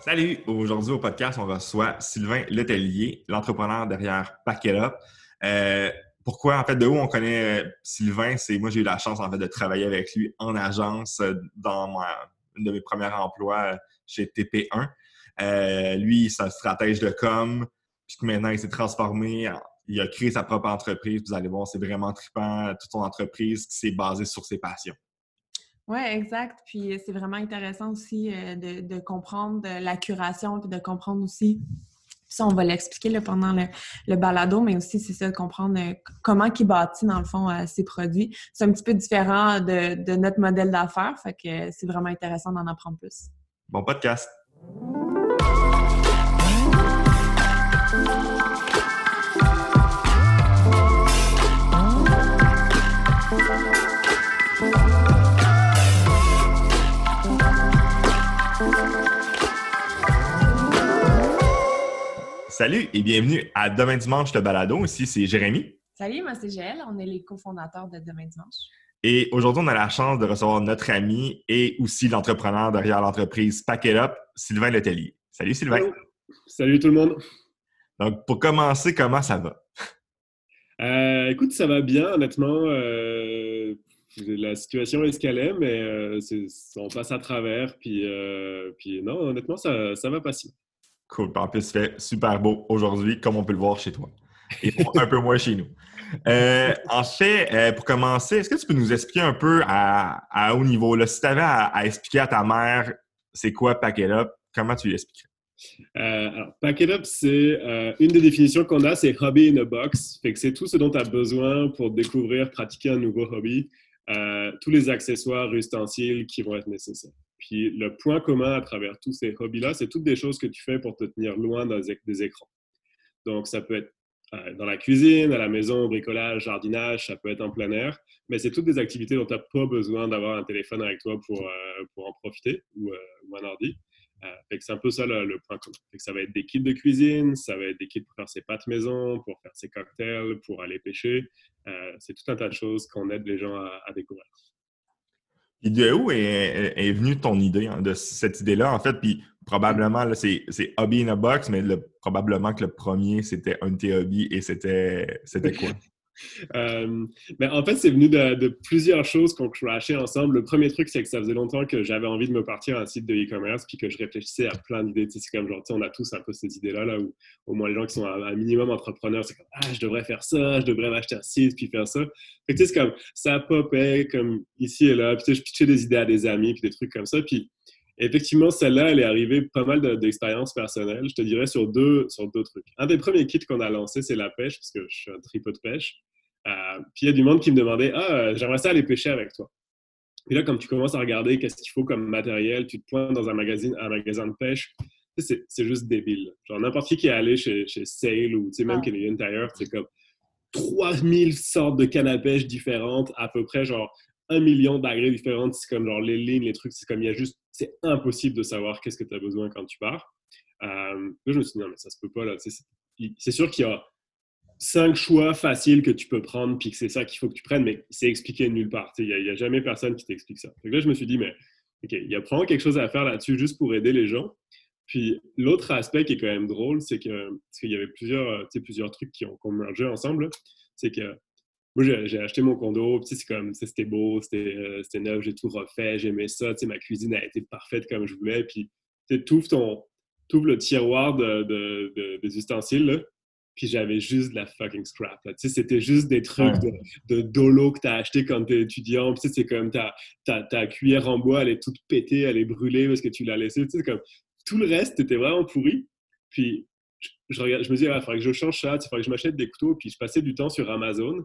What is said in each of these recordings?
Salut! Aujourd'hui au podcast, on reçoit Sylvain Letellier, l'entrepreneur derrière Packet Up. Euh, pourquoi, en fait, de où on connaît Sylvain? C'est moi, j'ai eu la chance en fait de travailler avec lui en agence euh, dans ma, une de mes premiers emplois euh, chez TP1. Euh, lui, c'est un stratège de com, puis maintenant il s'est transformé, il a créé sa propre entreprise. Vous allez voir, c'est vraiment trippant, toute son entreprise qui s'est basée sur ses passions. Oui, exact. Puis c'est vraiment intéressant aussi de, de, comprendre la curation, puis de comprendre aussi ça, on va l'expliquer pendant le, balado, mais aussi, c'est ça, de comprendre euh, comment il bâtit, dans le fond, euh, ses produits. C'est un petit peu différent de, notre modèle d'affaires, fait que c'est vraiment intéressant d'en apprendre plus. Bon podcast! Salut et bienvenue à Demain Dimanche, le balado. Ici, c'est Jérémy. Salut, moi, c'est Gel. On est les cofondateurs de Demain Dimanche. Et aujourd'hui, on a la chance de recevoir notre ami et aussi l'entrepreneur derrière l'entreprise Pack Up, Sylvain Letellier. Salut, Sylvain. Salut tout le monde. Donc, pour commencer, comment ça va? Euh, écoute, ça va bien, honnêtement. Euh, la situation escalait, mais euh, on passe à travers. Puis, puis non, honnêtement, ça, ça va passer. Cool. En plus, il fait super beau aujourd'hui, comme on peut le voir chez toi. Et un peu moins chez nous. Euh, en fait, euh, pour commencer, est-ce que tu peux nous expliquer un peu à, haut niveau, là, si tu avais à, expliquer à ta mère c'est quoi Packet Up, comment tu l'expliquerais? Euh, alors, Packet Up, c'est une des définitions qu'on a, c'est Hobby in a Box. Fait que c'est tout ce dont tu as besoin pour découvrir, pratiquer un nouveau hobby. Tous les accessoires, ustensiles qui vont être nécessaires. Puis le point commun à travers tous ces hobbies-là, c'est toutes des choses que tu fais pour te tenir loin des écrans. Donc, ça peut être euh, dans la cuisine, à la maison, bricolage, jardinage, ça peut être en plein air, mais c'est toutes des activités dont tu n'as pas besoin d'avoir un téléphone avec toi pour, euh, pour en profiter ou, euh, un ordi. C'est un peu ça le, point commun. ça va être des kits de cuisine, ça va être des kits pour faire ses pâtes maison, pour faire ses cocktails, pour aller pêcher. c'est tout un tas de choses qu'on aide les gens à découvrir. Et de où est, venue ton idée, hein, de cette idée-là, en fait? Puis probablement, c'est Hobby in a Box, mais probablement que le premier, c'était un de tes hobbies et c'était quoi? Euh, en fait, c'est venu de, plusieurs choses qu'on crashait ensemble. Le premier truc, c'est que ça faisait longtemps que j'avais envie de me partir à un site de e-commerce puis que je réfléchissais à plein d'idées. C'est comme genre, on a tous un peu ces idées-là, là, où au moins les gens qui sont un, minimum entrepreneurs, c'est comme, ah, je devrais faire ça, je devrais m'acheter un site puis faire ça. c'est comme, ça popait comme ici et là. Puis je pitchais des idées à des amis puis des trucs comme ça. Puis effectivement, celle-là, elle est arrivée pas mal d'expériences personnelles, je te dirais, sur deux, sur deux trucs. Un des premiers kits qu'on a lancé, c'est la pêche, parce que je suis un tripot de pêche. Euh, puis il y a du monde qui me demandait Ah, j'aimerais ça aller pêcher avec toi. Puis là, comme tu commences à regarder qu'est-ce qu'il faut comme matériel, tu te pointes dans un, magazine, un magasin de pêche, c'est juste débile. Genre, n'importe qui qui est allé chez, chez Sale ou même Canadian Tire, c'est comme 3000 sortes de cannes à pêche différentes, à peu près genre un million d'agrès différentes. C'est comme genre les lignes, les trucs, c'est comme il y a juste, c'est impossible de savoir qu'est-ce que tu as besoin quand tu pars. Euh, je me suis dit, non, mais ça se peut pas, là. C'est sûr qu'il y a cinq choix faciles que tu peux prendre, puis que c'est ça qu'il faut que tu prennes, mais c'est expliqué nulle part. Il n'y a, jamais personne qui t'explique ça. Donc là, je me suis dit, mais OK, il y a probablement quelque chose à faire là-dessus juste pour aider les gens. Puis l'autre aspect qui est quand même drôle, c'est qu'il y avait plusieurs, plusieurs trucs qui ont, qui ensemble, c'est que moi, j'ai acheté mon condo, c'est comme, c'était beau, euh, c'était neuf, j'ai tout refait, j'aimais ça, ma cuisine a été parfaite comme je voulais, puis tu ouvres, ton, le tiroir de, de, des ustensiles, là, puis j'avais juste de la fucking scrap. C'était juste des trucs de, de, dolo que tu as acheté quand tu es étudiant. Puis c'est comme ta, ta, ta, cuillère en bois, elle est toute pétée, elle est brûlée parce que tu l'as laissée. Comme, tout le reste était vraiment pourri. Puis je, regarde, je me disais, il faudrait que je change ça, il faudrait que je m'achète des couteaux. Puis je passais du temps sur Amazon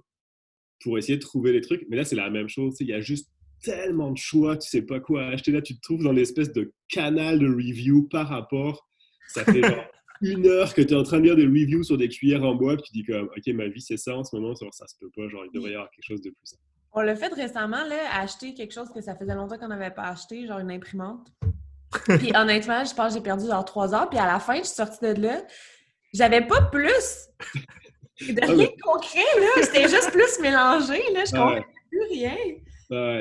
pour essayer de trouver les trucs. Mais là, c'est la même chose. Il y a juste tellement de choix, tu sais pas quoi acheter. Là, tu te trouves dans l'espèce de canal de review par rapport. Ça fait genre une heure que tu es en train de lire des reviews sur des cuillères en bois, puis tu dis comme, OK, ma vie, c'est ça en ce moment, ça se peut pas, genre, il devrait y avoir quelque chose de plus On l'a fait récemment, là, acheter quelque chose que ça faisait longtemps qu'on n'avait pas acheté, genre une imprimante. puis honnêtement, je pense que j'ai perdu genre trois heures, puis à la fin, je suis sortie de là, j'avais pas plus de rien concret, là, c'était juste plus mélangé, là, je comprenais plus rien.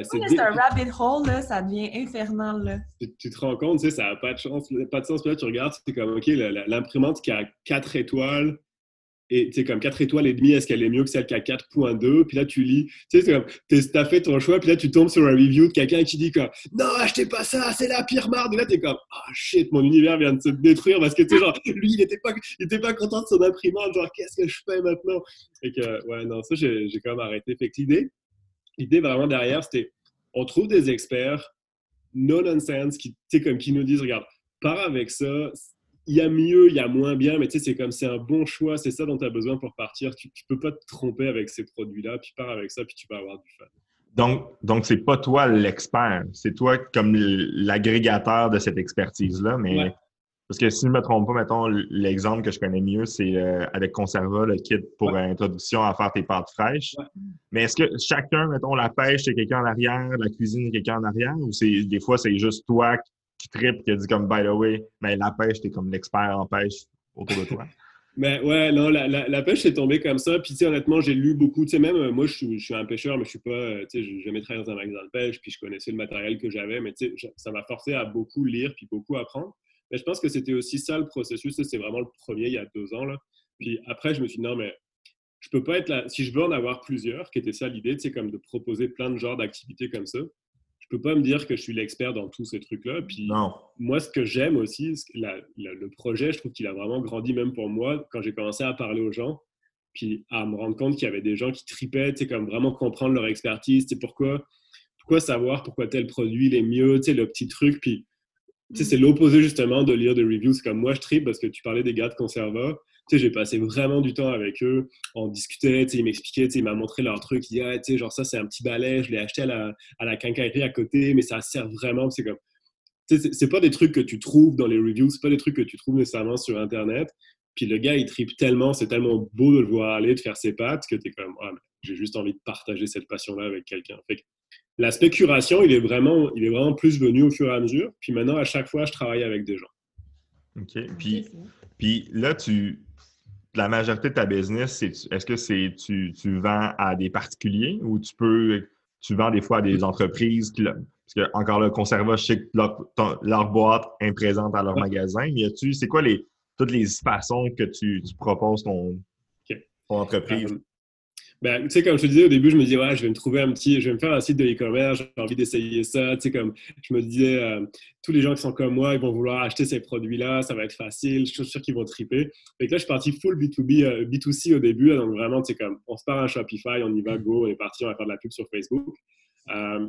c'est un rabbit hole, là, ça devient infernal. Là. Tu, te rends compte, tu sais, ça n'a pas de chance, pas de sens. Puis là, tu regardes, c'est comme, OK, l'imprimante qui a 4 étoiles, et sais, comme 4 étoiles et demie, est-ce qu'elle est mieux que celle qui a 4.2? Puis là, tu lis, tu sais, c'est comme, t'as fait ton choix, puis là, tu tombes sur un review de quelqu'un qui dit comme, non, achetez pas ça, c'est la pire marde. Et là, t'es comme, ah oh, shit, mon univers vient de se détruire parce que, tu sais, genre, lui, il n'était pas, il était pas content de son imprimante, genre, qu'est-ce que je fais maintenant? Et que, ouais, non, ça, j'ai quand même arrêté. Fait que l'idée, l'idée vraiment derrière, c'était, on trouve des experts no nonsense qui, comme, qui nous disent, regarde, pars avec ça, il y a mieux, il y a moins bien, mais tu sais, c'est comme c'est un bon choix, c'est ça dont tu as besoin pour partir. Tu ne peux pas te tromper avec ces produits-là, puis pars avec ça, puis tu vas avoir du fun. Donc, donc c'est pas toi l'expert, c'est toi comme l'agrégateur de cette expertise-là, mais parce que si je ne me trompe pas, mettons, l'exemple que je connais mieux, c'est euh, avec Conserva, le kit pour introduction à faire tes pâtes fraîches. Mais est-ce que chacun, mettons, la pêche, c'est quelqu'un en arrière, la cuisine, c'est quelqu'un en arrière, ou c'est des fois, c'est juste toi qui tripe, qui a dit comme, by the way, mais la pêche, t'es comme l'expert en pêche autour de toi. Mais ouais, non, la, la, pêche est tombée comme ça. Puis, tu sais, honnêtement, j'ai lu beaucoup. Tu sais, même euh, moi, je suis, un pêcheur, mais je suis pas, euh, tu sais, j'ai jamais travaillé dans un magasin de pêche, puis je connaissais le matériel que j'avais, mais tu sais, ça m'a forcé à beaucoup lire, puis beaucoup apprendre. Mais je pense que c'était aussi ça le processus. C'est vraiment le premier il y a deux ans. Là. Puis après, je me suis dit, non, mais je peux pas être là. Si je veux en avoir plusieurs, qui était ça l'idée, c'est comme de proposer plein de genres d'activités comme ça. Je peux pas me dire que je suis l'expert dans tous ces trucs-là. Puis non. moi, ce que j'aime aussi, le projet, je trouve qu'il a vraiment grandi même pour moi quand j'ai commencé à parler aux gens, puis à me rendre compte qu'il y avait des gens qui tripaient, tu sais, comme vraiment comprendre leur expertise, tu sais, pourquoi, pourquoi savoir pourquoi tel produit il est mieux, tu sais, le petit truc, puis c'est l'opposé justement de lire des reviews. Comme moi, je tripe parce que tu parlais des gars de Conserva. Tu sais, j'ai passé vraiment du temps avec eux. On discutait, tu sais, ils m'expliquaient, tu sais, ils m'ont montré leur truc. Ils disaient, ah, tu sais, genre ça, c'est un petit balai, je l'ai acheté à la, à la quincaillerie à côté, mais ça sert vraiment. C'est comme, tu sais, c'est pas des trucs que tu trouves dans les reviews, c'est pas des trucs que tu trouves nécessairement sur Internet. Puis le gars, il tripe tellement, c'est tellement beau de le voir aller, de faire ses pattes, que tu es comme, ah, j'ai juste envie de partager cette passion-là avec quelqu'un. Fait L'aspect curation, il est, vraiment, il est vraiment plus venu au fur et à mesure. Puis maintenant, à chaque fois, je travaille avec des gens. OK. Puis, puis là, tu, la majorité de ta business, est-ce que c'est tu, tu, vends à des particuliers ou tu peux tu vends des fois à des entreprises qui, parce que encore là, Conserva, je sais que leur, boîte est présente à leur magasin, mais tu c'est quoi les toutes les façons que tu, proposes ton, ton entreprise? Ben, tu sais, comme je te disais au début, je me disais, ouais, je vais me trouver un petit, je vais me faire un site de e-commerce, j'ai envie d'essayer ça. Tu sais, comme je me disais, euh, tous les gens qui sont comme moi, ils vont vouloir acheter ces produits-là, ça va être facile, je suis sûr qu'ils vont triper. Et là, je suis parti full B2B, B2C euh, au début, donc vraiment, tu sais, comme on se part à Shopify, on y va, go, on est parti, on va faire de la pub sur Facebook. Euh,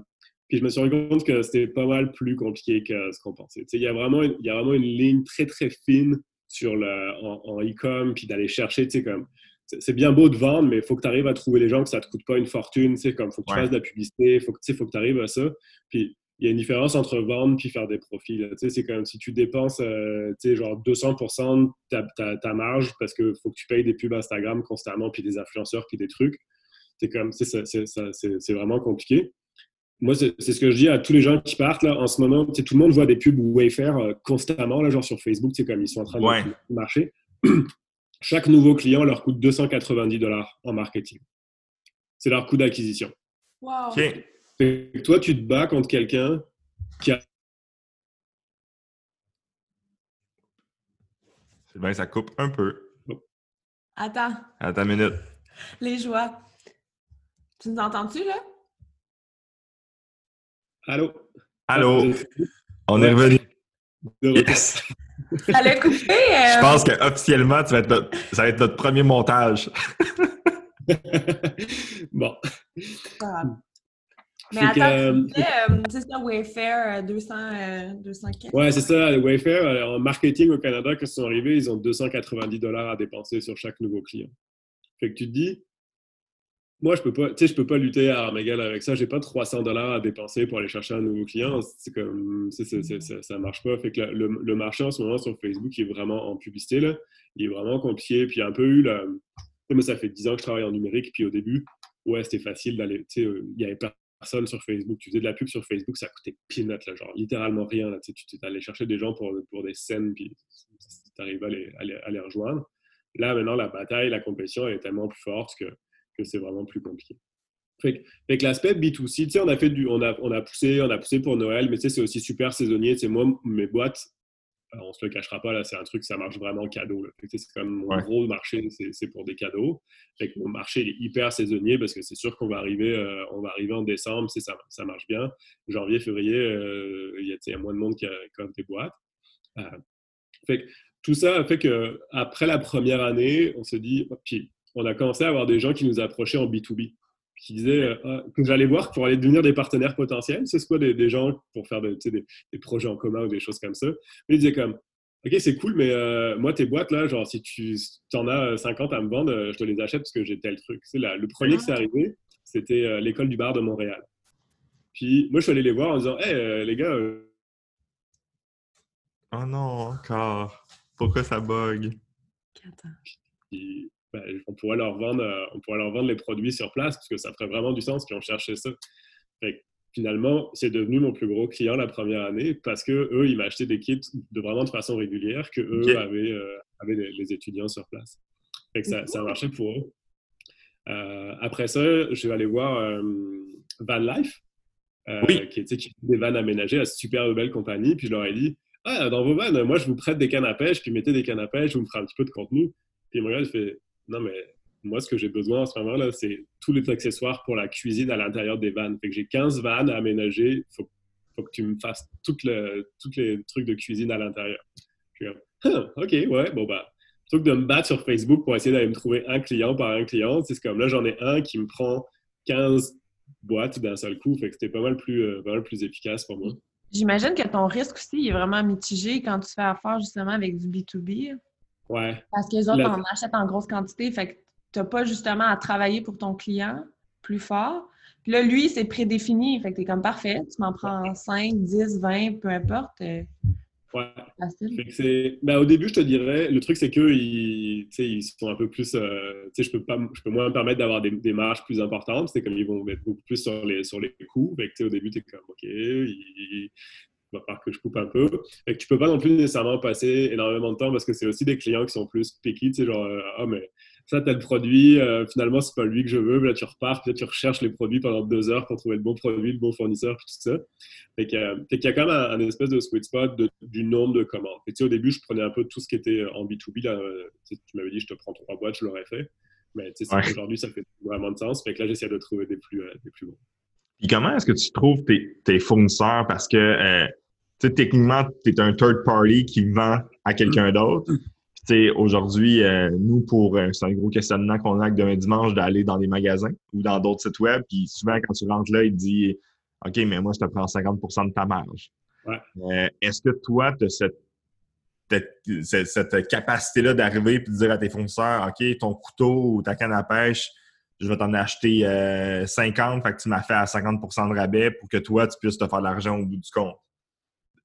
puis je me suis rendu compte que c'était pas mal plus compliqué que ce qu'on pensait. Tu sais, il y a vraiment, il y a vraiment une ligne très, très fine sur le, en, en e-com, puis d'aller chercher, tu sais, comme c'est bien beau de vendre, mais il faut que tu arrives à trouver les gens, que ça ne te coûte pas une fortune. Il comme faut que tu fasses de la publicité, il faut, que tu arrives à ça. Puis il y a une différence entre vendre puis faire des profits. C'est comme si tu dépenses euh, genre 200% de ta, marge parce qu'il faut que tu payes des pubs Instagram constamment puis des influenceurs qui des trucs. C'est comme c'est vraiment compliqué. Moi, c'est ce que je dis à tous les gens qui partent là, en ce moment. Tout le monde voit des pubs Wayfair euh, constamment, là, genre sur Facebook, comme ils sont en train de marcher. Chaque nouveau client leur coûte 290 dollars en marketing. C'est leur coût d'acquisition. Wow. Toi, tu te bats contre quelqu'un qui a. C'est bien, ça coupe un peu. Attends. Attends une minute. Les joies. Tu nous entends-tu, là? Allô? Allô? On est revenu. Yes. Coupé. Je euh, pense qu'officiellement, ça va être notre premier montage. bon. Mais attends, euh, euh, c'est ça, Wayfair, 200, 200 Ouais, c'est ça. Wayfair, en marketing au Canada, quand ils sont arrivés, ils ont 290 dollars à dépenser sur chaque nouveau client. Fait que tu te dis, moi, je peux pas, je peux pas lutter à Armagal avec ça. J'ai pas 300 dollars à dépenser pour aller chercher un nouveau client. C'est comme, ça, marche pas. Fait que le, marché en ce moment sur Facebook est vraiment en publicité. Il est vraiment compliqué. Puis il y a un peu eu la, mais ça fait 10 ans que je travaille en numérique. Puis au début, ouais, c'était facile d'aller, tu sais, euh, il y avait personne sur Facebook. Tu faisais de la pub sur Facebook, ça coûtait peanut là, genre littéralement rien. Là, tu allais chercher des gens pour, pour des scènes, puis tu arrives à les, à les rejoindre. Là, maintenant, la bataille, la compétition est tellement plus forte que c'est vraiment plus compliqué. Fait, que l'aspect B2C, tu sais, on a fait du, on a, on a poussé, on a poussé pour Noël, mais tu sais, c'est aussi super saisonnier. Tu sais, moi, mes boîtes, on on se le cachera pas, là, c'est un truc, ça marche vraiment cadeau. C'est comme mon gros marché, c'est pour des cadeaux. Fait que mon marché est hyper saisonnier parce que c'est sûr qu'on va arriver, euh, on va arriver en décembre, ça, ça marche bien. Janvier, février, euh, il y, a moins de monde qui a comme des boîtes. Euh, fait que tout ça fait qu'après la première année, on se dit, puis on a commencé à avoir des gens qui nous approchaient en B2B qui disaient ah, que j'allais voir pour aller devenir des partenaires potentiels. C'est quoi des, gens pour faire des, des, projets en commun ou des choses comme ça. Mais ils disaient comme, OK, c'est cool, mais euh, moi, tes boîtes, là, genre, si tu en as 50 à me vendre, euh, je te les achète parce que j'ai tel truc. C'est le premier qui s'est arrivé, c'était euh, l'école du bar de Montréal. Puis moi, je suis allé les voir en disant, Hey, les gars. Oh non, encore. Pourquoi ça bug? Ben, on, pourrait leur vendre, euh, on pourrait leur vendre les produits sur place parce que ça ferait vraiment du sens qu'ils ont cherché ça. finalement, c'est devenu mon plus gros client la première année parce que eux, ils m'achetaient des kits de vraiment de façon régulière que eux avaient, euh, avaient les, étudiants sur place. ça, ça a marché pour eux. Euh, après ça, je vais aller voir Van Life, qui, était, des vannes aménagées à super belle compagnie. Puis je leur ai dit Ah, dans vos vannes, moi, je vous prête des cannes à pêche, puis mettez des cannes à pêche, je vous me ferai un petit peu de contenu. Puis il me regarde, fait non, mais moi, ce que j'ai besoin en ce moment-là, c'est tous les accessoires pour la cuisine à l'intérieur des vannes. Fait que j'ai 15 vannes à aménager. Il faut, que tu me fasses tous les trucs de cuisine à l'intérieur. OK, ouais, bon, bah, plutôt que de me battre sur Facebook pour essayer d'aller me trouver un client par un client, c'est comme là, j'en ai un qui me prend 15 boîtes d'un seul coup. Fait que c'était pas mal plus, euh, pas mal plus efficace pour moi. J'imagine que ton risque aussi est vraiment mitigé quand tu fais affaire justement avec du B2B. Parce que les autres, on achète en grosse quantité, fait que tu n'as pas justement à travailler pour ton client plus fort. Puis là, lui, c'est prédéfini, fait que tu es comme parfait, tu m'en prends 5, 10, 20, peu importe. Euh, ouais. Ben, au début, je te dirais, le truc, c'est qu'eux, ils, ils sont un peu plus. Euh, je peux pas, je peux moins me permettre d'avoir des, des, marges plus importantes. C'est comme ils vont mettre beaucoup plus sur les, sur les coûts. Fait que, au début, tu es comme, OK, ils, il va falloir que je coupe un peu. Et que tu peux pas non plus nécessairement passer énormément de temps parce que c'est aussi des clients qui sont plus picky, tu sais, genre, euh, ah, mais ça, tel produit, euh, finalement, c'est pas lui que je veux. là, tu repars, puis là, tu recherches les produits pendant deux heures pour trouver le bon produit, le bon fournisseur, puis tout ça. Fait qu'il y a quand même un, espèce de sweet spot du nombre de commandes. Et tu sais, au début, je prenais un peu tout ce qui était en B2B. Là, euh, tu m'avais dit, je te prends trois boîtes, je l'aurais fait. Mais tu sais, aujourd'hui, ça fait vraiment de sens. Fait que là, j'essaie de trouver des plus, des plus bons. Puis comment est-ce que tu trouves tes, tes fournisseurs? Parce que sais, techniquement, tu es un third party qui vend à quelqu'un d'autre. Aujourd'hui, euh, nous, pour euh, c'est un gros questionnement qu'on a demain dimanche d'aller dans des magasins ou dans d'autres sites web. Puis souvent, quand tu rentres là, il te dit OK, mais moi, je te prends 50% de ta marge. Euh, est-ce que toi, tu as cette, cette, capacité-là d'arriver et de dire à tes fournisseurs OK, ton couteau ou ta canne à pêche, je vais t'en acheter 50, fait que tu m'as fait à 50% de rabais pour que toi, tu puisses te faire de l'argent au bout du compte?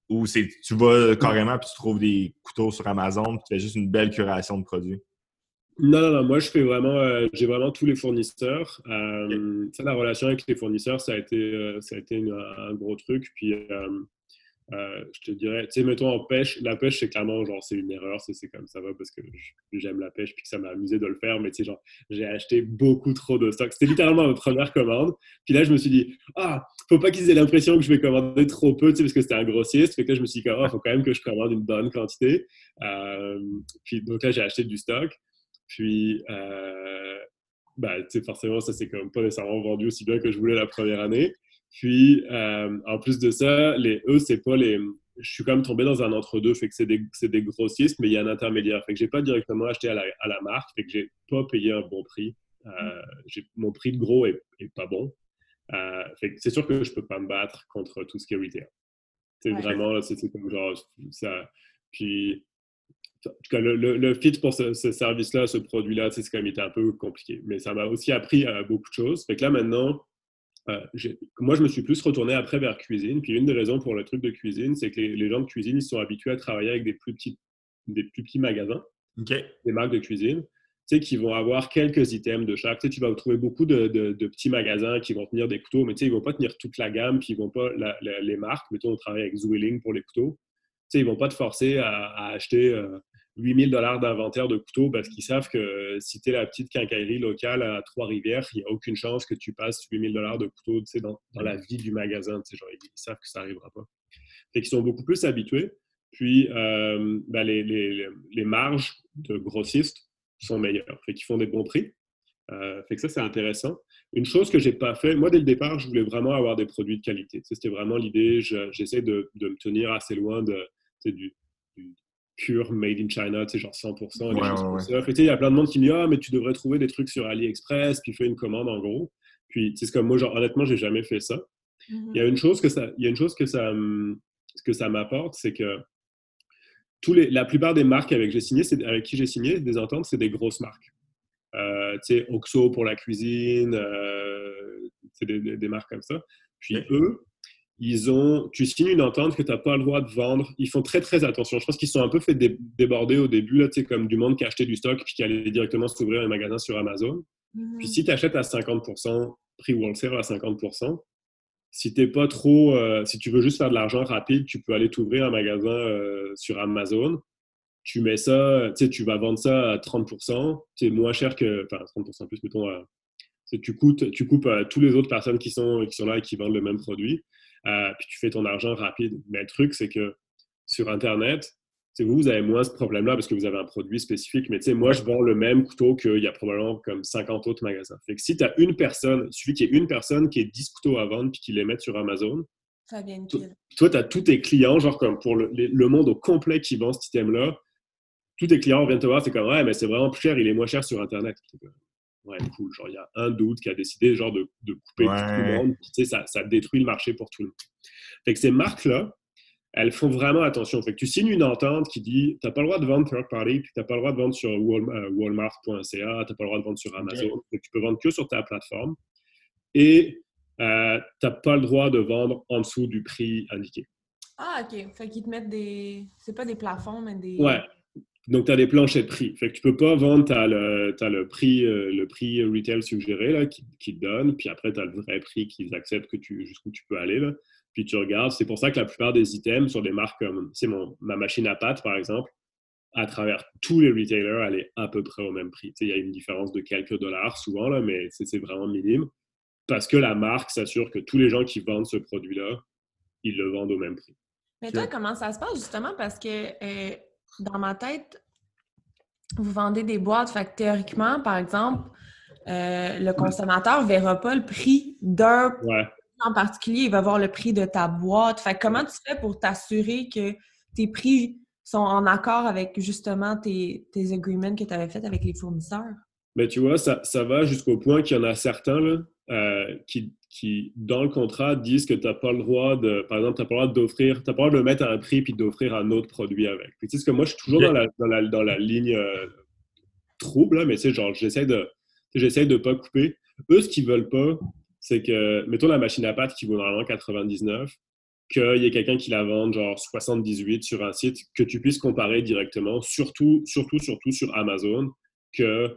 Ou c'est tu vas carrément puis tu trouves des couteaux sur Amazon puis tu fais juste une belle curation de produits? Non, non, non. Moi, je fais vraiment, euh, j'ai vraiment tous les fournisseurs. Euh, la relation avec les fournisseurs, ça a été, euh, ça a été un gros truc. Puis, euh, je te dirais, tu sais, mettons en pêche, la pêche, c'est clairement, genre, c'est une erreur, c'est comme ça va parce que j'aime la pêche puis que ça m'a amusé de le faire, mais tu sais, genre, j'ai acheté beaucoup trop de stock. C'était littéralement ma première commande. Puis là, je me suis dit, ah, faut pas qu'ils aient l'impression que je vais commander trop peu, tu sais, parce que c'était un grossiste. Fait que là, je me suis dit, ah, faut quand même que je commande une bonne quantité. Euh, puis donc là, j'ai acheté du stock. Puis, euh, bah, tu sais, forcément, ça s'est même pas nécessairement vendu aussi bien que je voulais la première année. Puis, euh, en plus de ça, les eux, c'est pas les. Je suis quand même tombé dans un entre-deux, fait que c'est des, des, grossistes, mais il y a un intermédiaire. Fait que j'ai pas directement acheté à la, à la, marque, fait que j'ai pas payé un bon prix. Euh, mon prix de gros est, est pas bon. Euh, fait que c'est sûr que je peux pas me battre contre tout ce qui est retail. C'est vraiment, c'est comme genre ça. Puis, le, le, fit pour ce, service-là, ce produit-là, c'est quand même été un peu compliqué. Mais ça m'a aussi appris beaucoup de choses. Fait que là, maintenant, euh, moi, je me suis plus retourné après vers cuisine. Puis une des raisons pour le truc de cuisine, c'est que les, gens de cuisine, ils sont habitués à travailler avec des plus petits, des plus petits magasins, des marques de cuisine, tu sais, qui vont avoir quelques items de chaque. Tu, sais, tu vas trouver beaucoup de, de, petits magasins qui vont tenir des couteaux, mais tu sais, ils ne vont pas tenir toute la gamme, puis ils vont pas les marques. Mettons, on travaille avec Zwilling pour les couteaux. Tu sais, ils ne vont pas te forcer à, acheter euh, 8000 dollars d'inventaire de couteaux parce qu'ils savent que si tu es la petite quincaillerie locale à Trois-Rivières, il n'y a aucune chance que tu passes 8000 dollars de couteaux dans, dans la vie du magasin. Genre, ils, savent que ça n'arrivera pas. Fait qu'ils sont beaucoup plus habitués. Puis, euh, ben, les, marges de grossistes sont meilleures. Fait qu'ils font des bons prix. Euh, fait que ça, c'est intéressant. Une chose que j'ai pas fait, moi, dès le départ, je voulais vraiment avoir des produits de qualité. C'était vraiment l'idée. J'essaie de, me tenir assez loin de, du pure made in China, tu sais, genre 100%. il y a plein de monde qui me dit Ah, mais tu devrais trouver des trucs sur AliExpress, puis fais une commande en gros. Puis, c'est comme moi, genre, honnêtement, j'ai jamais fait ça. Mm-hmm. Il y a une chose que ça, il y a une chose que ça, que ça m'apporte, c'est que tous les, la plupart des marques avec, j'ai signé, avec qui j'ai signé des ententes, c'est des grosses marques. Euh, tu sais, Oxo pour la cuisine, euh, c'est des, des, marques comme ça. Puis eux, ils ont, tu signes une entente que tu n'as pas le droit de vendre. Ils font très, très attention. Je pense qu'ils sont un peu fait déborder au début, là, comme du monde qui a acheté du stock puis qui allait directement s'ouvrir un magasin sur Amazon. Mhm. Puis si tu achètes à 50%, prix wholesale à 50%, si t'es pas trop, euh, si tu veux juste faire de l'argent rapide, tu peux aller t'ouvrir un magasin euh, sur Amazon. Tu mets ça, tu sais, tu vas vendre ça à 30%, c'est moins cher que, enfin 30% plus, mettons, euh, tu, coûtes, tu coupes tous les autres personnes qui sont, qui sont là et qui vendent le même produit. Euh, puis tu fais ton argent rapide. Mais le truc, c'est que sur Internet, vous, vous avez moins ce problème-là parce que vous avez un produit spécifique. Mais moi, je vends le même couteau qu'il y a probablement comme 50 autres magasins. Fait que si tu as une personne, il suffit qu'il y ait une personne qui ait 10 couteaux à vendre puis qui les mette sur Amazon. Ça vient Toi, tu as tous tes clients, genre comme pour le, le monde au complet qui vend cet item-là. Tous tes clients viennent te voir, c'est comme, ouais, mais c'est vraiment plus cher, il est moins cher sur Internet ouais, cool. Genre, il y a un doute qui a décidé genre, de, de couper tout le monde. tu sais, ça, ça, détruit le marché pour tout le monde. Fait que ces marques-là, elles font vraiment attention. Fait que tu signes une entente qui dit tu n'as pas le droit de vendre third party, tu n'as pas le droit de vendre sur euh, walmart.ca, tu n'as pas le droit de vendre sur Amazon. tu peux vendre que sur ta plateforme. Et euh, tu n'as pas le droit de vendre en dessous du prix indiqué. Ah, OK. Fait qu'ils te mettent des. C'est pas des plafonds, mais des. Ouais. Donc, tu as des planchers de prix. Fait que tu peux pas vendre, tu as, le, prix, euh, le prix retail suggéré là, qui, qui te donne, puis après, tu as le vrai prix qu'ils acceptent que tu, jusqu'où tu peux aller. Là. Puis tu regardes, c'est pour ça que la plupart des items sur des marques comme c'est ma machine à pâte, par exemple, à travers tous les retailers, elle est à peu près au même prix. Il y a une différence de quelques dollars souvent, là, mais c'est vraiment minime. Parce que la marque s'assure que tous les gens qui vendent ce produit-là, ils le vendent au même prix. Mais toi, comment ça se passe justement? Parce que euh, dans ma tête, vous vendez des boîtes. Fait que théoriquement, par exemple, euh, le consommateur ne verra pas le prix d'un en particulier, il va voir le prix de ta boîte. Fait comment tu fais pour t'assurer que tes prix sont en accord avec justement tes, tes agreements que tu avais faits avec les fournisseurs? Mais tu vois, ça, ça va jusqu'au point qu'il y en a certains là, euh, qui, qui, dans le contrat, disent que tu n'as pas le droit de, par exemple, tu n'as pas le droit d'offrir, tu pas le droit de le mettre à un prix puis d'offrir un autre produit avec. Puis tu sais, que moi, je suis toujours dans, la, dans, la, dans, la, ligne euh, trouble, mais tu sais, genre, j'essaie de, j'essaie de pas couper. Eux, ce qu'ils veulent pas, c'est que, mettons la machine à pâte qui vaut normalement 99, qu'il y ait quelqu'un qui la vende genre 78 sur un site, que tu puisses comparer directement, surtout, surtout, surtout sur Amazon, que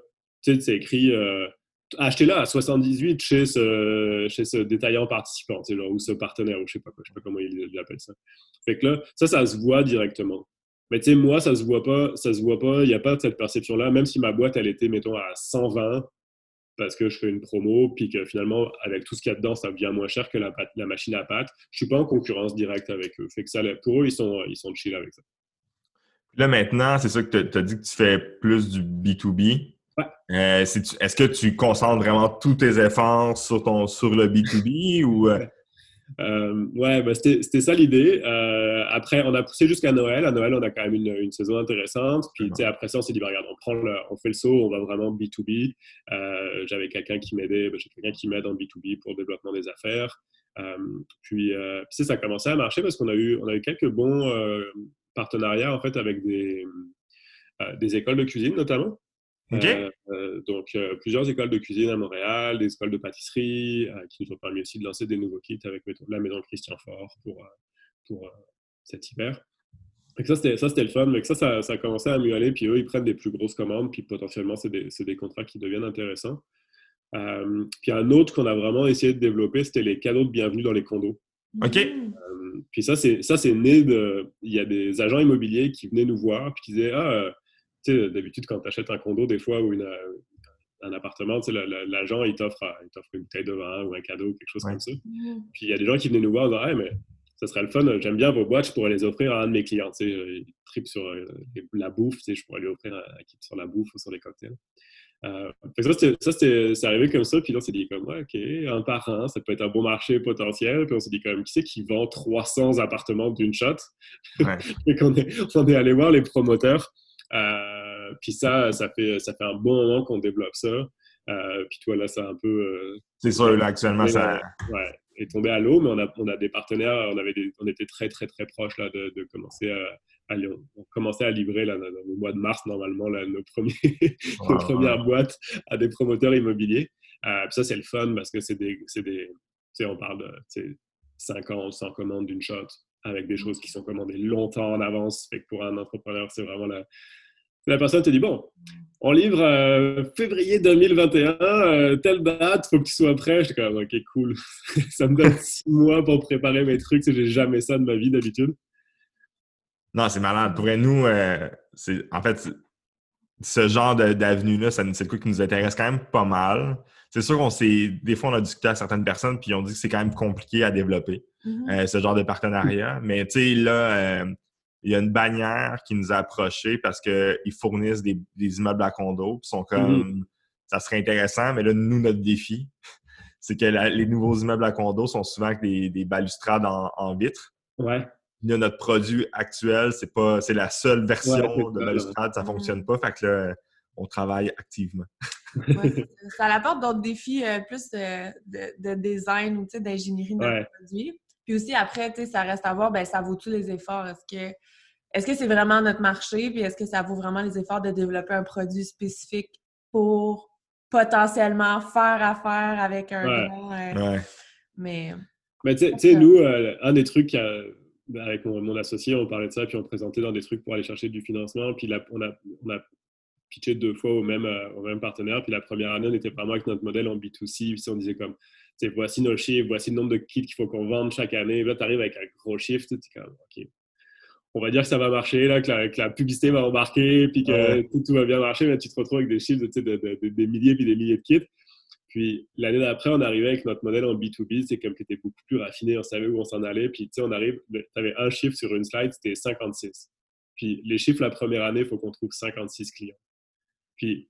tu sais, c'est écrit euh, achetez-la à 78 chez ce, chez ce détaillant participant, genre, ou ce partenaire, ou je sais pas je sais pas comment il, appelle ça. Fait que là, ça, ça se voit directement. Mais tu sais, moi, ça se voit pas, ça se voit pas, il n'y a pas cette perception-là, même si ma boîte, elle était, mettons, à 120 parce que je fais une promo, puis que finalement, avec tout ce qu'il y a dedans, ça devient moins cher que la, la machine à pâte. Je suis pas en concurrence directe avec eux. Fait que ça, pour eux, ils sont, ils sont chill avec ça. Là, maintenant, c'est ça que tu as dit que tu fais plus du B2B. Euh, est-ce que tu concentres vraiment tous tes efforts sur, ton, sur le B2B ou... Euh? Euh, ouais, ben, c'était ça l'idée. après, on a poussé jusqu'à Noël. À Noël, on a quand même une, saison intéressante. Puis, après ça, on s'est dit, ben, regarde, on, prend on fait le saut, on va vraiment B2B. J'avais quelqu'un qui m'aidait, ben, j'ai quelqu'un qui m'aide en B2B pour le développement des affaires. puis, ça a commencé à marcher parce qu'on a, eu, on a eu quelques bons partenariats, en fait, avec des, des écoles de cuisine, notamment. Euh, euh, donc, euh, plusieurs écoles de cuisine à Montréal, des écoles de pâtisserie qui nous ont permis aussi de lancer des nouveaux kits avec la maison Christian Fort pour, pour cet hiver. Et ça, c'était le fun. Mais ça, ça, ça, a commencé à mieux aller. Puis eux, ils prennent des plus grosses commandes. Puis potentiellement, c'est des, des, contrats qui deviennent intéressants. puis un autre qu'on a vraiment essayé de développer, c'était les cadeaux de bienvenue dans les condos. OK. puis ça, c'est né de. Il y a des agents immobiliers qui venaient nous voir puis qui disaient Ah, d'habitude, quand tu achètes un condo, des fois, ou une, un appartement, l'agent, il t'offre une bouteille de vin ou un cadeau, quelque chose comme ça. Mm. Puis il y a des gens qui venaient nous voir en disant hey, mais ça serait le fun, j'aime bien vos boîtes, je pourrais les offrir à un de mes clients. Tu sais, ils tripent sur euh, la bouffe, tu sais, je pourrais lui offrir un kit sur la bouffe ou sur les cocktails. Euh, ça, c'est arrivé comme ça, puis là, on s'est dit comme, ouais, OK, un par un, ça peut être un bon marché potentiel. Puis on s'est dit comme, qui c'est qui vend 300 appartements d'une shot? Et qu'on est, on est allé voir les promoteurs. Euh, puis ça, ça fait, ça fait un bon moment qu'on développe ça. Euh, puis toi, là, c'est un peu. Euh, c'est sûr, là, actuellement, ça. Ouais, est tombé à l'eau, mais on a, on a des partenaires, on, avait on était très, très, très proches là, de, de commencer à, on commençait à livrer là, au mois de mars, normalement, là, nos, premiers, nos premières boîtes à des promoteurs immobiliers. Euh, puis ça, c'est le fun parce que c'est des. des tu sais, on parle de 50, 100 commandes d'une shot avec des choses qui sont commandées longtemps en avance. Fait que pour un entrepreneur, c'est vraiment la, la personne te dit bon, on livre euh, février 2021, euh, telle date, faut que tu sois prêt. J'étais comme ok, cool. ça me donne six mois pour préparer mes trucs. J'ai jamais ça de ma vie d'habitude. Non, c'est malade. Pour nous, euh, c'est en fait ce genre d'avenue-là, c'est le coup qui nous intéresse quand même pas mal. C'est sûr qu'on s'est. Des fois, on a discuté avec certaines personnes, puis on dit que c'est quand même compliqué à développer, mm-hmm. ce genre de partenariat. Mais tu sais, là, il y a une bannière qui nous a approchés parce qu'ils fournissent des, immeubles à condo. Ils sont comme, mm-hmm. ça serait intéressant, mais là, nous, notre défi, c'est que les nouveaux immeubles à condo sont souvent avec des, balustrades en, vitre. Ouais. Là, notre produit actuel, c'est pas, c'est la seule version de balustrade, ça fonctionne pas. Fait que là, on travaille activement. ça apporte d'autres défis euh, plus de, de, design ou d'ingénierie de notre produit. Puis aussi, après, ça reste à voir, ben, ça vaut tous les efforts? Est-ce que est-ce que c'est vraiment notre marché? Puis est-ce que ça vaut vraiment les efforts de développer un produit spécifique pour potentiellement faire affaire avec un euh, Mais. Mais tu sais, nous, euh, un des trucs avec mon, associé, on parlait de ça, puis on présentait dans des trucs pour aller chercher du financement. Puis là, on, a, on a pitché deux fois au même, euh, au même partenaire. Puis la première année, on était vraiment avec notre modèle en B2C. Puis on disait comme, voici nos chiffres, voici le nombre de kits qu'il faut qu'on vende chaque année. là, tu arrives avec un gros chiffre, tu es comme, OK, on va dire que ça va marcher, là, que, la, publicité va embarquer, puis que tout, va bien marcher, mais tu te retrouves avec des chiffres de, des milliers puis des milliers de kits. Puis l'année d'après, on arrivait avec notre modèle en B2B, c'est comme qui était beaucoup plus raffiné, on savait où on s'en allait. Puis tu sais, on arrive, tu avais un chiffre sur une slide, c'était 56. Puis les chiffres la première année, il faut qu'on trouve 56 clients. Puis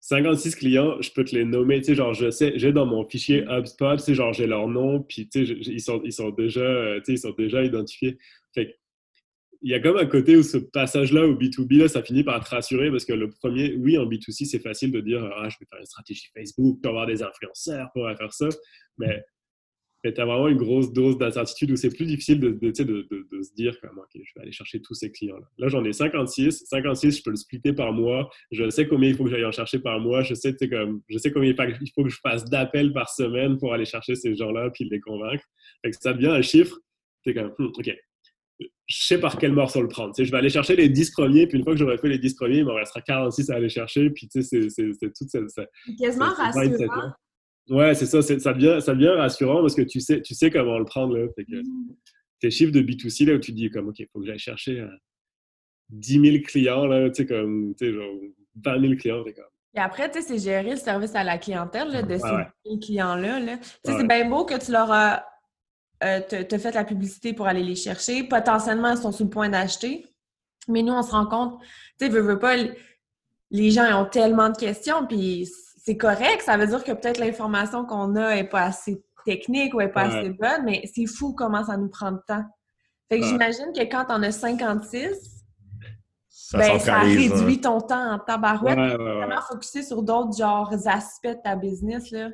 56 clients, je peux te les nommer, tu sais, genre, je sais, j'ai dans mon fichier HubSpot, tu sais, genre, j'ai leur nom, puis, tu sais, ils sont, ils sont déjà, euh, tu sais, ils sont déjà identifiés. Fait il y a comme un côté où ce passage-là au B2B, là, ça finit par te rassurer parce que le premier, oui, en B2C, c'est facile de dire ah, je vais faire une stratégie Facebook pour avoir des influenceurs, pour faire ça. Mais, mais tu as vraiment une grosse dose d'incertitude où c'est plus difficile de, de, de, se dire comme, OK, je vais aller chercher tous ces clients-là. Là, j'en ai 56. 56, je peux le splitter par mois. Je sais combien il faut que j'aille en chercher par mois. Je sais, comme, je sais combien il faut que je fasse d'appels par semaine pour aller chercher ces gens-là puis les convaincre. Fait que ça devient un chiffre. Tu comme, hmm, OK, je sais par quel morceau le prendre. Tu sais, je vais aller chercher les 10 premiers, puis une fois que j'aurai fait les 10 premiers, il m'en restera 46 à aller chercher, puis tu sais, c'est toute cette... Quasiment rassurant. Ouais, c'est ça, ça devient, ça devient rassurant parce que tu sais, tu sais comment le prendre. Là. Fait que, mm. Tes chiffres de B2C, là, où tu dis comme, OK, il faut que j'aille chercher 10 euh, 000 clients, là, tu sais, comme, tu sais, genre 20 000 clients, comme... Et après, tu sais, c'est gérer le service à la clientèle là, de ces clients-là. Là. Tu sais, c'est bien beau que tu leur as euh, fait la publicité pour aller les chercher. Potentiellement, ils sont sur le point d'acheter. Mais nous, on se rend compte, tu sais, veux, veux pas, les gens ont tellement de questions, puis c'est correct. Ça veut dire que peut-être l'information qu'on a n'est pas assez technique ou n'est pas assez bonne, mais c'est fou comment ça nous prend de temps. Fait que j'imagine que quand on a 56, ça, ben, ça réduit ton temps en tabarouette. Ouais, vraiment focusé sur d'autres genres aspects de ta business. Là?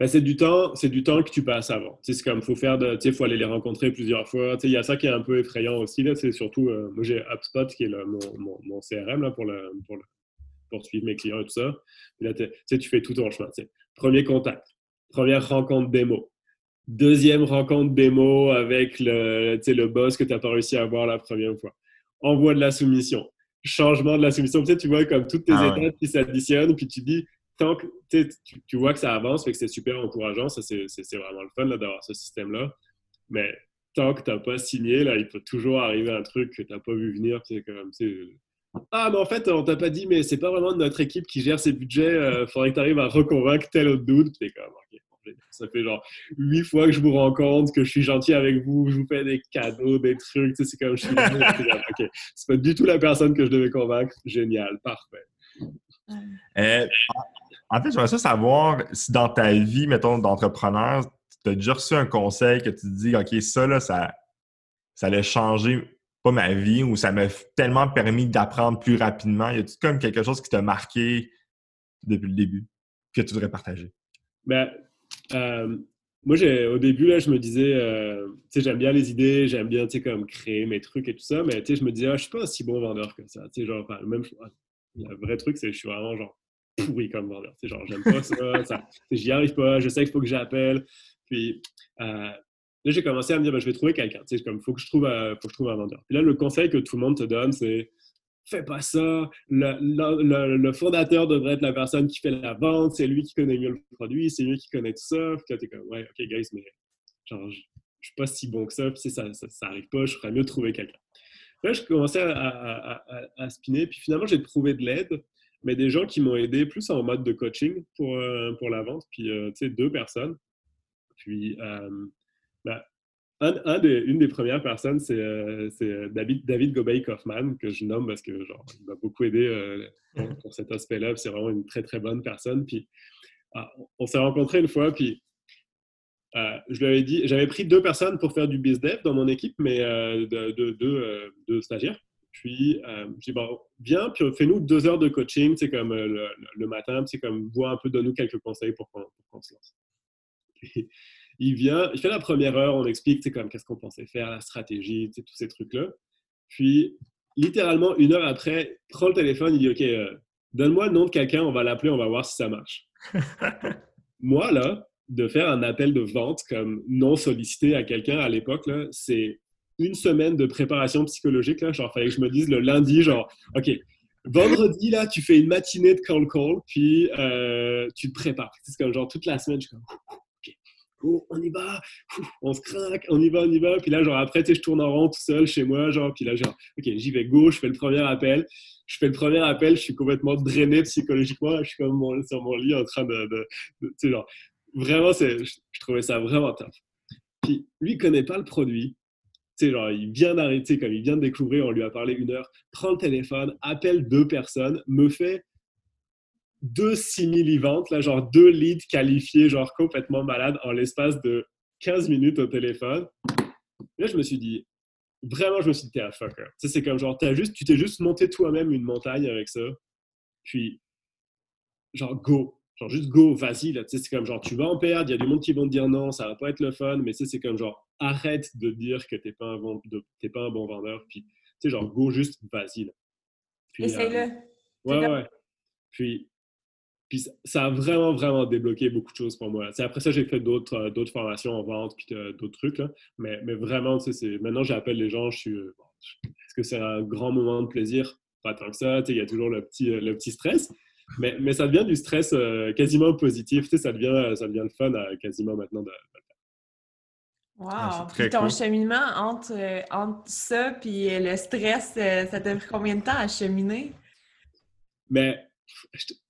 Ben, c'est du temps, c'est du temps que tu passes avant. C'est comme faut faire de, faut aller les rencontrer plusieurs fois. Il y a ça qui est un peu effrayant aussi là. C'est surtout, euh, moi j'ai HubSpot qui est mon, mon, CRM là pour le, pour pour suivre mes clients et tout ça. Et là, tu fais tout ton chemin. Premier contact, première rencontre démo, deuxième rencontre démo avec le, le boss que tu n'as pas réussi à avoir la première fois. Envoi de la soumission, changement de la soumission. Tu, sais, tu vois comme toutes tes ah étapes qui s'additionnent, puis tu dis tant que tu, vois que ça avance, fait que c'est super encourageant. Ça, c'est vraiment le fun d'avoir ce système-là. Mais tant que tu n'as pas signé, là, il peut toujours arriver un truc que tu n'as pas vu venir. Comme, Ah, mais en fait, on t'a pas dit, mais c'est pas vraiment notre équipe qui gère ses budgets. Il faudrait que tu arrives à reconvaincre tel autre dude. T'es comme, ça fait genre huit fois que je vous rends compte que je suis gentil avec vous, je vous fais des cadeaux, des trucs. Tu sais, c'est comme je suis. ok, c'est pas du tout la personne que je devais convaincre. Génial, parfait. Euh, en fait, j'aimerais ça savoir si dans ta vie, mettons, d'entrepreneur, tu as déjà reçu un conseil que tu te dis, OK, ça, là, ça, ça allait changer pas ma vie ou ça m'a tellement permis d'apprendre plus rapidement? Y a-tu comme quelque chose qui t'a marqué depuis le début que tu voudrais partager? Ben, euh, moi, au début, là, je me disais, euh, tu sais, j'aime bien les idées, j'aime bien, tu sais, comme créer mes trucs et tout ça, mais tu sais, je me disais, ah, je suis pas un si bon vendeur que ça. Tu sais, genre, même, le vrai truc, c'est que je suis vraiment, genre, pourri comme vendeur. Tu sais, genre, j'aime pas ça, ça j'y arrive pas, je sais qu'il faut que j'appelle. Puis, euh, là, j'ai commencé à me dire, ben, je vais trouver quelqu'un. Tu sais, comme, faut que je trouve, faut que je trouve un vendeur. Puis là, le conseil que tout le monde te donne, c'est, fais pas ça. Le, fondateur devrait être la personne qui fait la vente, c'est lui qui connaît mieux le produit, c'est lui qui connaît tout ça. Puis là, t'es comme, ouais, ok, guys, mais genre, je, suis pas si bon que ça, puis ça, ça, ça arrive pas, je ferais mieux de trouver quelqu'un. Là, je commençais à, spinner, puis finalement, j'ai trouvé de l'aide, mais des gens qui m'ont aidé plus en mode de coaching pour, euh, pour la vente, puis, euh, tu sais, deux personnes. Puis, euh, ben, un, une des premières personnes, c'est euh, euh, David, David Gobey Kaufman, que je nomme parce que genre, il m'a beaucoup aidé euh, pour, cet aspect-là. C'est vraiment une très, très bonne personne. Puis, ah, on s'est rencontrés une fois, puis je lui avais dit, j'avais pris deux personnes pour faire du business dans mon équipe, mais de, deux stagiaires. Puis, je dis, bon, viens, puis fais-nous deux heures de coaching, c'est comme le, matin, c'est comme, vois un peu, donne-nous quelques conseils pour qu'on se lance. Il vient, il fait la première heure, on explique comme qu'est-ce qu'on pensait faire, la stratégie, tous ces trucs-là. Puis, littéralement, une heure après, prend le téléphone, il dit OK, euh, donne-moi le nom de quelqu'un, on va l'appeler, on va voir si ça marche. Moi, là, de faire un appel de vente comme non sollicité à quelqu'un à l'époque, c'est une semaine de préparation psychologique. Là, genre, fallait que je me dise le lundi, genre, OK, vendredi, là, tu fais une matinée de call call, puis euh, tu te prépares. C'est comme genre toute la semaine, je suis comme, on y va, on se craque, on y va, on y va. Puis là, genre, après, tu je tourne en rond tout seul chez moi, genre, puis là, genre, ok, j'y vais go, je fais le premier appel. Je fais le premier appel, je suis complètement drainé psychologiquement, je suis comme sur mon lit en train de. tu sais, genre, vraiment, je, trouvais ça vraiment top. Puis lui, il connaît pas le produit. Genre, il vient d'arrêter, comme il vient de découvrir, on lui a parlé une heure, prend le téléphone, appelle deux personnes, me fait deux simili-ventes, là, genre deux leads qualifiés, genre complètement malades en l'espace de 15 minutes au téléphone. Là, je me suis dit, vraiment, je me suis dit, t'es un fucker. Tu sais, c'est comme genre, as juste, tu t'es juste monté toi-même une montagne avec ça. Puis, genre, go. Genre, juste go, vas-y. Là, tu sais, c'est comme genre, tu vas en perdre, il y a du monde qui vont te dire non, ça va pas être le fun, mais tu sais, c'est comme genre, arrête de dire que t'es pas, un bon, pas un bon vendeur. Puis, tu sais, genre, go, juste, vas-y. Essaye-le. Euh, ouais, ouais. Puis, puis ça a vraiment, vraiment débloqué beaucoup de choses pour moi. C'est après ça, j'ai fait d'autres, euh, d'autres formations en vente, puis euh, d'autres trucs. Là. Mais, mais vraiment, c'est, maintenant, j'appelle les gens, je suis. Euh, est-ce que c'est un grand moment de plaisir? Pas tant que ça. Il y a toujours le petit, le petit stress. Mais, mais ça devient du stress quasiment positif. Ça devient, ça devient le fun quasiment maintenant de, Wow! Ah, puis ton cheminement entre, entre ça puis le stress, ça t'a pris combien de temps à cheminer? Mais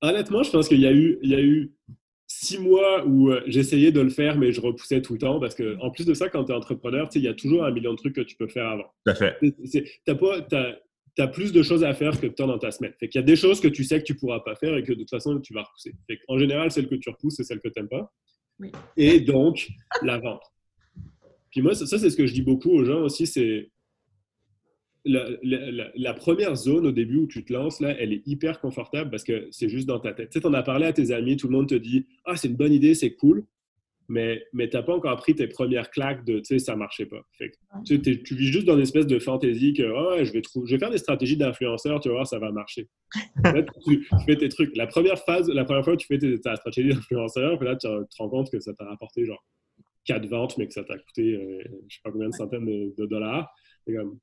honnêtement, je pense qu'il y a eu, il y a eu six mois où euh, j'essayais de le faire, mais je repoussais tout le temps parce que, en plus de ça, quand tu es entrepreneur, il y a toujours un million de trucs que tu peux faire avant. Tout à fait. Tu as, plus de choses à faire que de temps dans ta semaine. Fait qu'il y a des choses que tu sais que tu pourras pas faire et que de toute façon, tu vas repousser. en général, celle que tu repousses, c'est celle que tu n'aimes pas. Oui. Et donc, la vente. Puis moi, ça, ça c'est ce que je dis beaucoup aux gens aussi, c'est la, première zone au début où tu te lances, là, elle est hyper confortable parce que c'est juste dans ta tête. Tu sais, en as parlé à tes amis, tout le monde te dit Ah, c'est une bonne idée, c'est cool, mais, mais tu n'as pas encore pris tes premières claques de Tu sais, ça marchait pas. tu, vis juste dans une espèce de fantaisie que oh, je, vais je vais faire des stratégies d'influenceur, tu vas voir, ça va marcher. tu, fais tes trucs. La première phase, la première fois que tu fais ta stratégie d'influenceur, là, tu te rends compte que ça t'a rapporté genre 4 ventes, mais que ça t'a coûté euh, je sais pas combien de centaines de, de dollars. C'est comme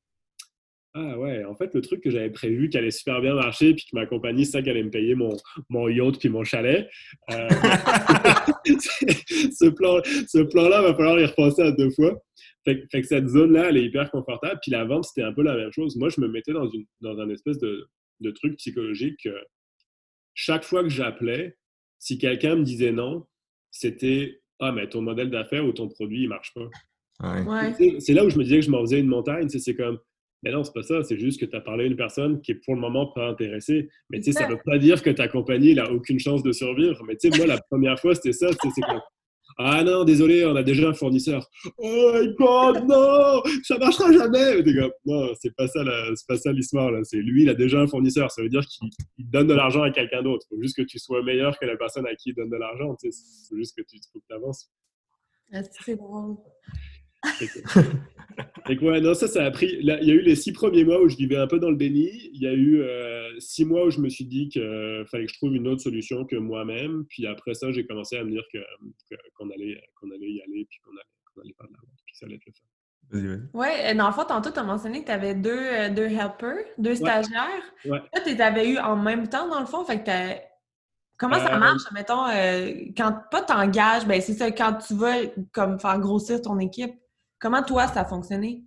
ah ouais, en fait, le truc que j'avais prévu qui allait super bien marcher, puis que ma compagnie, c'est ça qui allait me payer mon, mon yacht puis mon chalet. Euh, ce plan-là, ce plan va falloir y repenser à deux fois. Fait, que cette zone-là, elle est hyper confortable. Puis la vente, c'était un peu la même chose. Moi, je me mettais dans une dans un espèce de, de trucs psychologiques que chaque fois que j'appelais, si quelqu'un me disait non, c'était Ah, mais ton modèle d'affaires ou ton produit, il marche pas. C'est là où je me disais que je m'en faisais une montagne. C'est comme mais non, c'est pas ça. C'est juste que tu as parlé à une personne qui est pour le moment pas intéressée. Mais tu sais, ça veut pas dire que ta compagnie n'a aucune chance de survivre. Mais tu sais, moi, la première fois, c'était ça. C'est comme ah non, désolé, on a déjà un fournisseur. Oh my god, non, ça marchera jamais. non, c'est pas ça, c'est pas ça l'histoire là. C'est lui, il a déjà un fournisseur. Ça veut dire qu'il donne de l'argent à quelqu'un d'autre. Il faut juste que tu sois meilleur que la personne à qui il donne de l'argent. Tu sais, c'est juste que tu faut que avances. Ah, c'est drôle. Et quoi, non, ça, ça a pris. il y a eu les six premiers mois où je vivais un peu dans le déni. Il y a eu euh, six mois où je me suis dit qu'il fallait que je trouve une autre solution que moi-même. Puis après ça, j'ai commencé à me dire qu'on allait, qu'on allait y aller, puis qu'on allait, allait faire de la vente, puis ça allait être le fun. Oui, euh, dans le fond, tantôt, tu as mentionné que tu avais deux, euh, deux helpers, deux stagiaires. Ouais. Là, tu les avais eu en même temps, dans le fond. Fait que Comment ça marche, mettons, quand pas t'engages, ben c'est ça, quand tu veux comme faire grossir ton équipe, Comment toi, ça a fonctionné?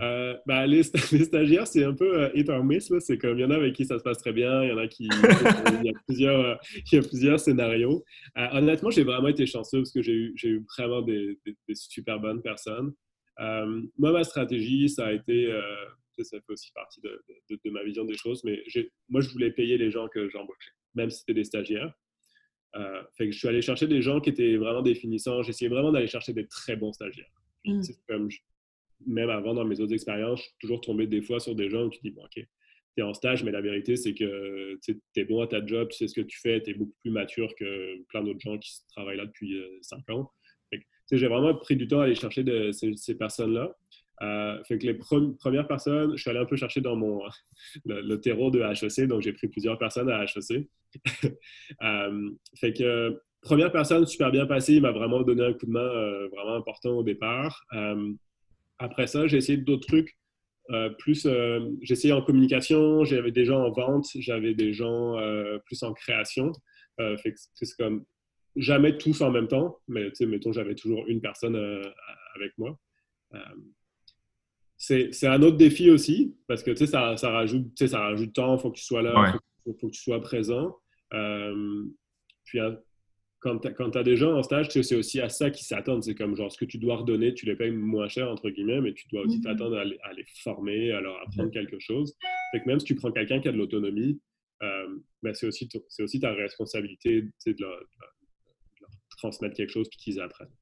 Euh, ben, les, stagiaires, c'est un peu euh, hit or miss. C'est comme il y en a avec qui ça se passe très bien, il y en a qui. il, y a plusieurs, euh, il y a plusieurs scénarios. Euh, honnêtement, j'ai vraiment été chanceux parce que j'ai eu, eu vraiment des, super bonnes personnes. moi, ma stratégie, ça a été. ça fait aussi partie de, ma vision des choses, mais moi, je voulais payer les gens que j'embauchais, même si c'était des stagiaires. je suis allé chercher des gens qui étaient vraiment définissants. J'essayais vraiment d'aller chercher des très bons stagiaires. Mm. Comme même avant, dans mes autres expériences, je suis toujours tombé des fois sur des gens où tu dis, bon, OK, tu es en stage, mais la vérité, c'est que tu es bon à ta job, tu sais ce que tu fais, tu es beaucoup plus mature que plein d'autres gens qui travaillent là depuis euh, cinq ans. J'ai vraiment pris du temps à aller chercher ces, personnes-là. Euh, fait que les premières personnes, je suis allé un peu chercher dans mon le, terreau de HEC, donc j'ai pris plusieurs personnes à HEC. euh, fait que première personne super bien passée, il m'a vraiment donné un coup de main euh, vraiment important au départ. Euh, après ça, j'ai essayé d'autres trucs. Euh, plus, j'ai essayé en communication, j'avais des gens en vente, j'avais des gens plus en création. c'est comme jamais tous en même temps, mais mettons, j'avais toujours une personne avec moi. c'est un autre défi aussi, parce que ça, ça, rajoute, ça rajoute du temps, il faut que tu sois là, il faut, faut, que tu sois présent. puis quand tu as des gens en stage, c'est aussi à ça qu'ils s'attendent. C'est comme genre ce que tu dois redonner, tu les payes moins cher, entre guillemets, mais tu dois aussi mhm. t'attendre à, les former, à leur apprendre quelque chose. Fait que même si tu prends quelqu'un qui a de l'autonomie, euh, ben c'est aussi, aussi ta responsabilité de leur, transmettre quelque chose puis qu'ils apprennent.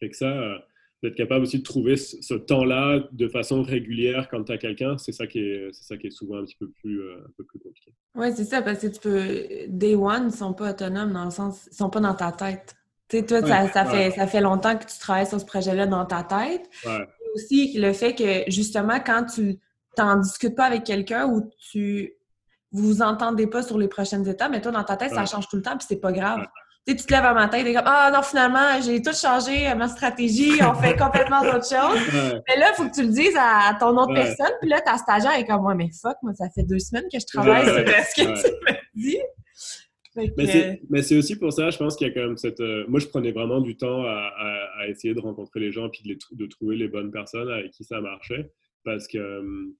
Fait que ça, euh, d'être capable aussi de trouver ce, temps-là de façon régulière quand tu as quelqu'un, c'est ça qui est c'est ça qui est souvent un petit peu plus euh, un peu plus compliqué. Oui, c'est ça parce que tu peux day one, ils sont pas autonomes dans le sens ils sont pas dans ta tête. Tu sais toi ça, fait ça fait longtemps que tu travailles sur ce projet-là dans ta tête. Ouais. aussi le fait que justement quand tu t'en discutes pas avec quelqu'un ou tu vous vous entendez pas sur les prochaines étapes, mais toi dans ta tête ça change tout le temps puis c'est pas grave tu te lèves un matin et es comme Ah non, finalement, j'ai tout changé, ma stratégie, on fait complètement autre chose. Mais là, il faut que tu le dises à, ton autre personne. Puis là, ta stagiaire est comme Ouais, mais fuck, moi, ça fait deux semaines que je travaille sur ce que tu me dis. Mais c'est aussi pour ça, je pense qu'il y a quand même cette. Euh, moi, je prenais vraiment du temps à, essayer de rencontrer les gens puis de, de, trouver les bonnes personnes avec qui ça marchait. Parce que hum,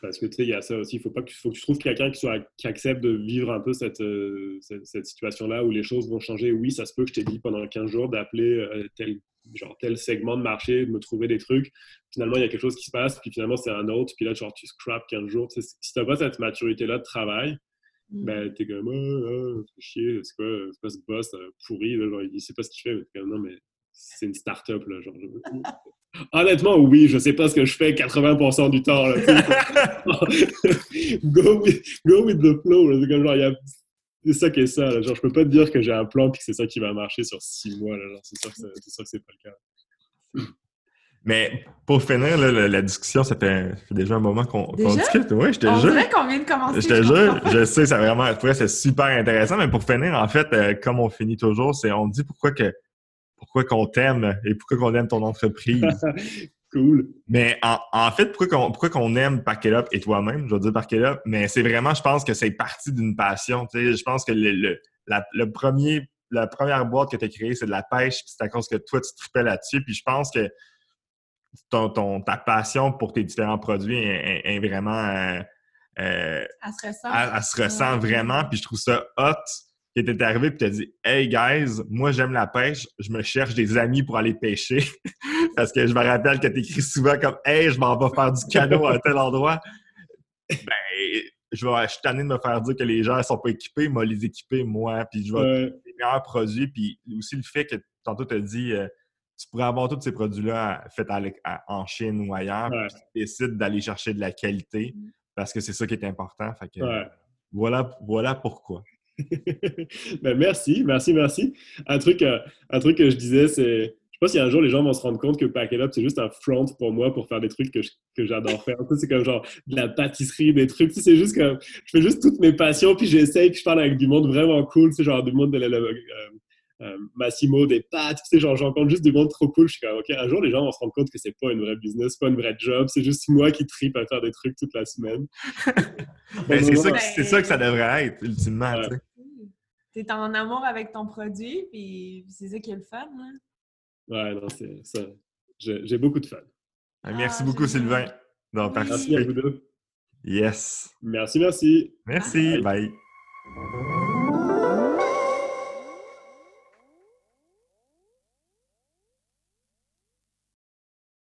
parce que tu sais, il y a ça aussi. Il faut, pas que, faut que tu trouves quelqu'un qui, soit, qui accepte de vivre un peu cette, euh, cette, situation-là où les choses vont changer. Oui, ça se peut que je t'ai dit pendant 15 jours d'appeler euh, tel, genre, tel segment de marché, de me trouver des trucs. Finalement, il y a quelque chose qui se passe, puis finalement, c'est un autre. Puis là, genre, tu scrap 15 jours. si tu n'as pas cette maturité-là de travail, mm. ben, t'es comme, oh, oh, chier, c'est quoi, quoi, ce boss euh, pourri, là, genre, il sait pas ce qu'il fait. Mais comme, non, mais c'est une start-up, là, genre. Honnêtement, oui, je sais pas ce que je fais 80% du temps. go, with, go, with, the flow. C'est comme genre, c'est ça qui est ça. Genre, je peux pas te dire que j'ai un plan et que c'est ça qui va marcher sur six mois. C'est sûr que c'est pas le cas. Mais pour finir la, discussion, ça fait, déjà un moment qu'on discute. Oui, je te On jure. qu'on vient de commencer. Je te jure, je sais, c'est vraiment, c'est super intéressant. Mais pour finir, en fait, euh, comme on finit toujours, c'est on dit pourquoi que pourquoi qu'on t'aime et pourquoi qu'on aime ton entreprise. cool. Mais en, fait, pourquoi qu'on pourquoi qu'on aime Parket Up et toi-même, je veux dire Parket Up, mais c'est vraiment, je pense que c'est parti d'une passion. Tu sais, je pense que le, le, premier, la première boîte que tu as créée, c'est de la pêche, puis c'est à cause que toi, tu te tripais là-dessus. Puis je pense que ton, ton, ta passion pour tes différents produits est, vraiment... Euh, euh, elle se ressent. elle, se ressent vraiment. Puis je trouve ça hot que tu arrivé et tu as dit Hey guys, moi j'aime la pêche, je me cherche des amis pour aller pêcher. Parce que je me rappelle que tu écris souvent comme Hey, je m'en vais faire du canot à tel endroit. Ben, je, vais, je suis tanné de me faire dire que les gens ne sont pas équipés, moi les équiper moi, puis je vais les meilleurs produits. Puis aussi le fait que tantôt tu as dit euh, tu pourrais avoir tous ces produits-là faits en Chine ou ailleurs, puis tu décides d'aller chercher de la qualité parce que c'est ça qui est important. Fait que, voilà, voilà pourquoi. ben merci, merci, merci. Un truc, euh, un truc que je disais, c'est. Je sais pas si un jour les gens vont se rendre compte que Pack It Up, c'est juste un front pour moi pour faire des trucs que, j'adore faire. C'est comme genre de la pâtisserie, des trucs. C'est juste que je fais juste toutes mes passions, puis j'essaye, puis je parle avec du monde vraiment cool, c'est genre du monde de la, euh, euh, Massimo, des pâtes, tu sais, genre, j'entends juste du monde trop cool. Je suis comme, OK, un jour, les gens vont se rendre compte que c'est pas une vraie business, pas une vraie job, c'est juste moi qui tripe à faire des trucs toute la semaine. Ben, c'est ça, ça, que ça devrait être, ultimement, tu sais. T'es en amour avec ton produit, puis c'est ça qui est le fun, hein? Ouais, non, c'est ça. J'ai beaucoup de fun. Ah, merci ah, beaucoup, Sylvain, d'avoir participé. Merci à vous deux. Yes. Merci, merci. Merci. bye.